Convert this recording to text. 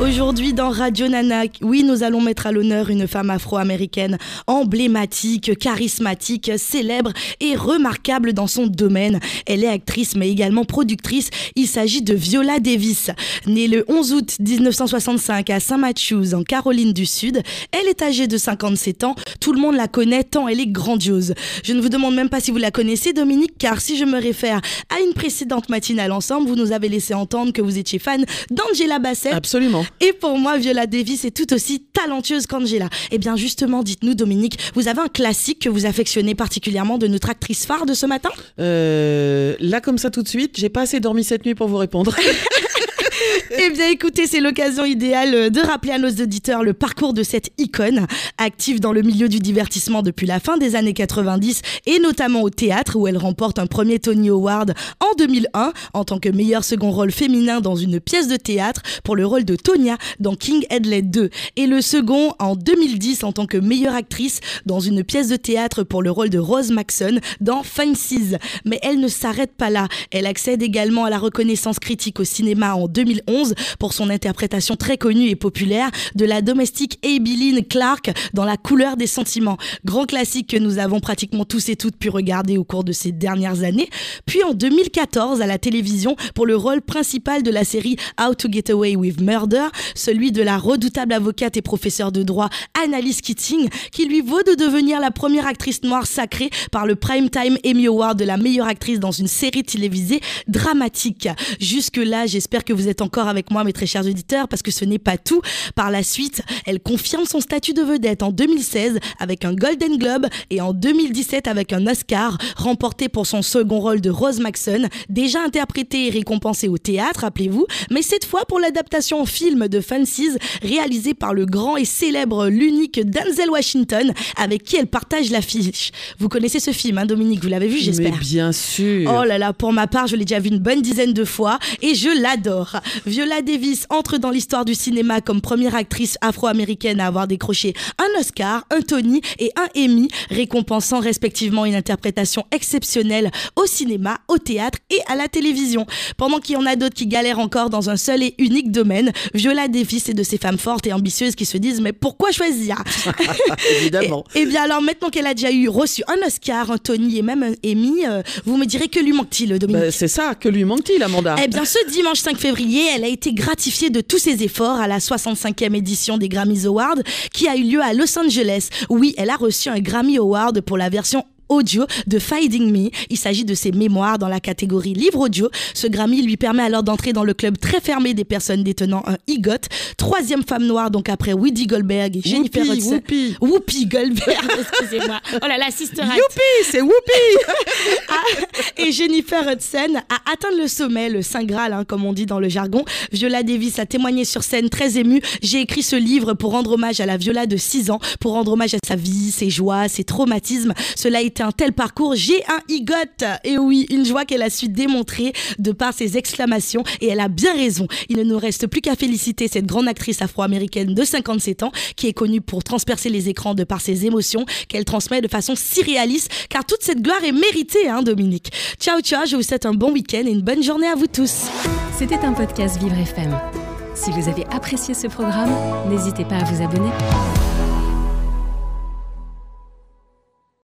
Aujourd'hui dans Radio Nana, oui, nous allons mettre à l'honneur une femme afro-américaine emblématique, charismatique, célèbre et remarquable dans son domaine. Elle est actrice mais également productrice. Il s'agit de Viola Davis. Née le 11 août 1965 à Saint Matthews en Caroline du Sud, elle est âgée de 57 ans. Tout le monde la connaît tant elle est grandiose. Je ne vous demande même pas si vous la connaissez Dominique car si je me réfère à une précédente matinale ensemble, vous nous avez laissé entendre que vous étiez fan d'Angela Bassett. Absolument. Et pour moi, Viola Davis est tout aussi talentueuse qu'Angela. Eh bien, justement, dites-nous, Dominique, vous avez un classique que vous affectionnez particulièrement de notre actrice phare de ce matin? Euh, Là, comme ça, tout de suite, j'ai pas assez dormi cette nuit pour vous répondre. Eh bien, écoutez, c'est l'occasion idéale euh, de rappeler à nos auditeurs le parcours de cette icône, active dans le milieu du divertissement depuis la fin des années 90 et notamment au théâtre où elle remporte un premier Tony Award en 2001 en tant que meilleur second rôle féminin dans une pièce de théâtre pour le rôle de Tonya dans King Hedley 2 et le second en 2010 en tant que meilleure actrice dans une pièce de théâtre pour le rôle de Rose Maxon dans Fancies. Mais elle ne s'arrête pas là. Elle accède également à la reconnaissance critique au cinéma en 2011 pour son interprétation très connue et populaire de la domestique Abilene Clark dans La couleur des sentiments. Grand classique que nous avons pratiquement tous et toutes pu regarder au cours de ces dernières années. Puis en 2014 à la télévision pour le rôle principal de la série How to Get Away with Murder, celui de la redoutable avocate et professeure de droit Annalise Keating, qui lui vaut de devenir la première actrice noire sacrée par le Primetime Emmy Award de la meilleure actrice dans une série télévisée dramatique. Jusque-là, j'espère que vous êtes encore avec moi, mes très chers auditeurs, parce que ce n'est pas tout. Par la suite, elle confirme son statut de vedette en 2016 avec un Golden Globe et en 2017 avec un Oscar, remporté pour son second rôle de Rose Maxon, déjà interprété et récompensé au théâtre, rappelez-vous, mais cette fois pour l'adaptation en film de Fancies, réalisé par le grand et célèbre, l'unique Denzel Washington, avec qui elle partage l'affiche. Vous connaissez ce film, hein, Dominique, vous l'avez vu, j'espère. Bien sûr. Oh là là, pour ma part, je l'ai déjà vu une bonne dizaine de fois et je l'adore. Viola Davis entre dans l'histoire du cinéma comme première actrice afro-américaine à avoir décroché un Oscar, un Tony et un Emmy, récompensant respectivement une interprétation exceptionnelle au cinéma, au théâtre et à la télévision. Pendant qu'il y en a d'autres qui galèrent encore dans un seul et unique domaine, Viola Davis est de ces femmes fortes et ambitieuses qui se disent mais pourquoi choisir? Évidemment. Et, bien alors maintenant qu'elle a déjà eu reçu un Oscar, un Tony et même un Emmy, euh, vous me direz que lui manque-t-il, Dominique? Ben, c'est ça, que lui manque-t-il, Amanda? Eh bien, ce dimanche 5 février, elle a été gratifiée de tous ses efforts à la 65e édition des Grammys Awards qui a eu lieu à Los Angeles. Oui, elle a reçu un Grammy Award pour la version audio de Finding Me. Il s'agit de ses mémoires dans la catégorie livre audio. Ce Grammy lui permet alors d'entrer dans le club très fermé des personnes détenant un EGOT. Troisième femme noire, donc après Woody Goldberg et Jennifer Whoopi, Hudson. Whoopi. Whoopi Goldberg, excusez-moi. Oh là là, Sister. Youpi, c'est Whoopi Ah, et Jennifer Hudson a atteint le sommet, le Saint Graal, hein, comme on dit dans le jargon. Viola Davis a témoigné sur scène très émue. J'ai écrit ce livre pour rendre hommage à la Viola de 6 ans, pour rendre hommage à sa vie, ses joies, ses traumatismes. Cela a été un tel parcours. J'ai un igot. Et oui, une joie qu'elle a su démontrer de par ses exclamations. Et elle a bien raison. Il ne nous reste plus qu'à féliciter cette grande actrice afro-américaine de 57 ans, qui est connue pour transpercer les écrans de par ses émotions, qu'elle transmet de façon si réaliste, car toute cette gloire est méritée, hein, Dominique. Ciao, ciao, je vous souhaite un bon week-end et une bonne journée à vous tous. C'était un podcast Vivre FM. Si vous avez apprécié ce programme, n'hésitez pas à vous abonner.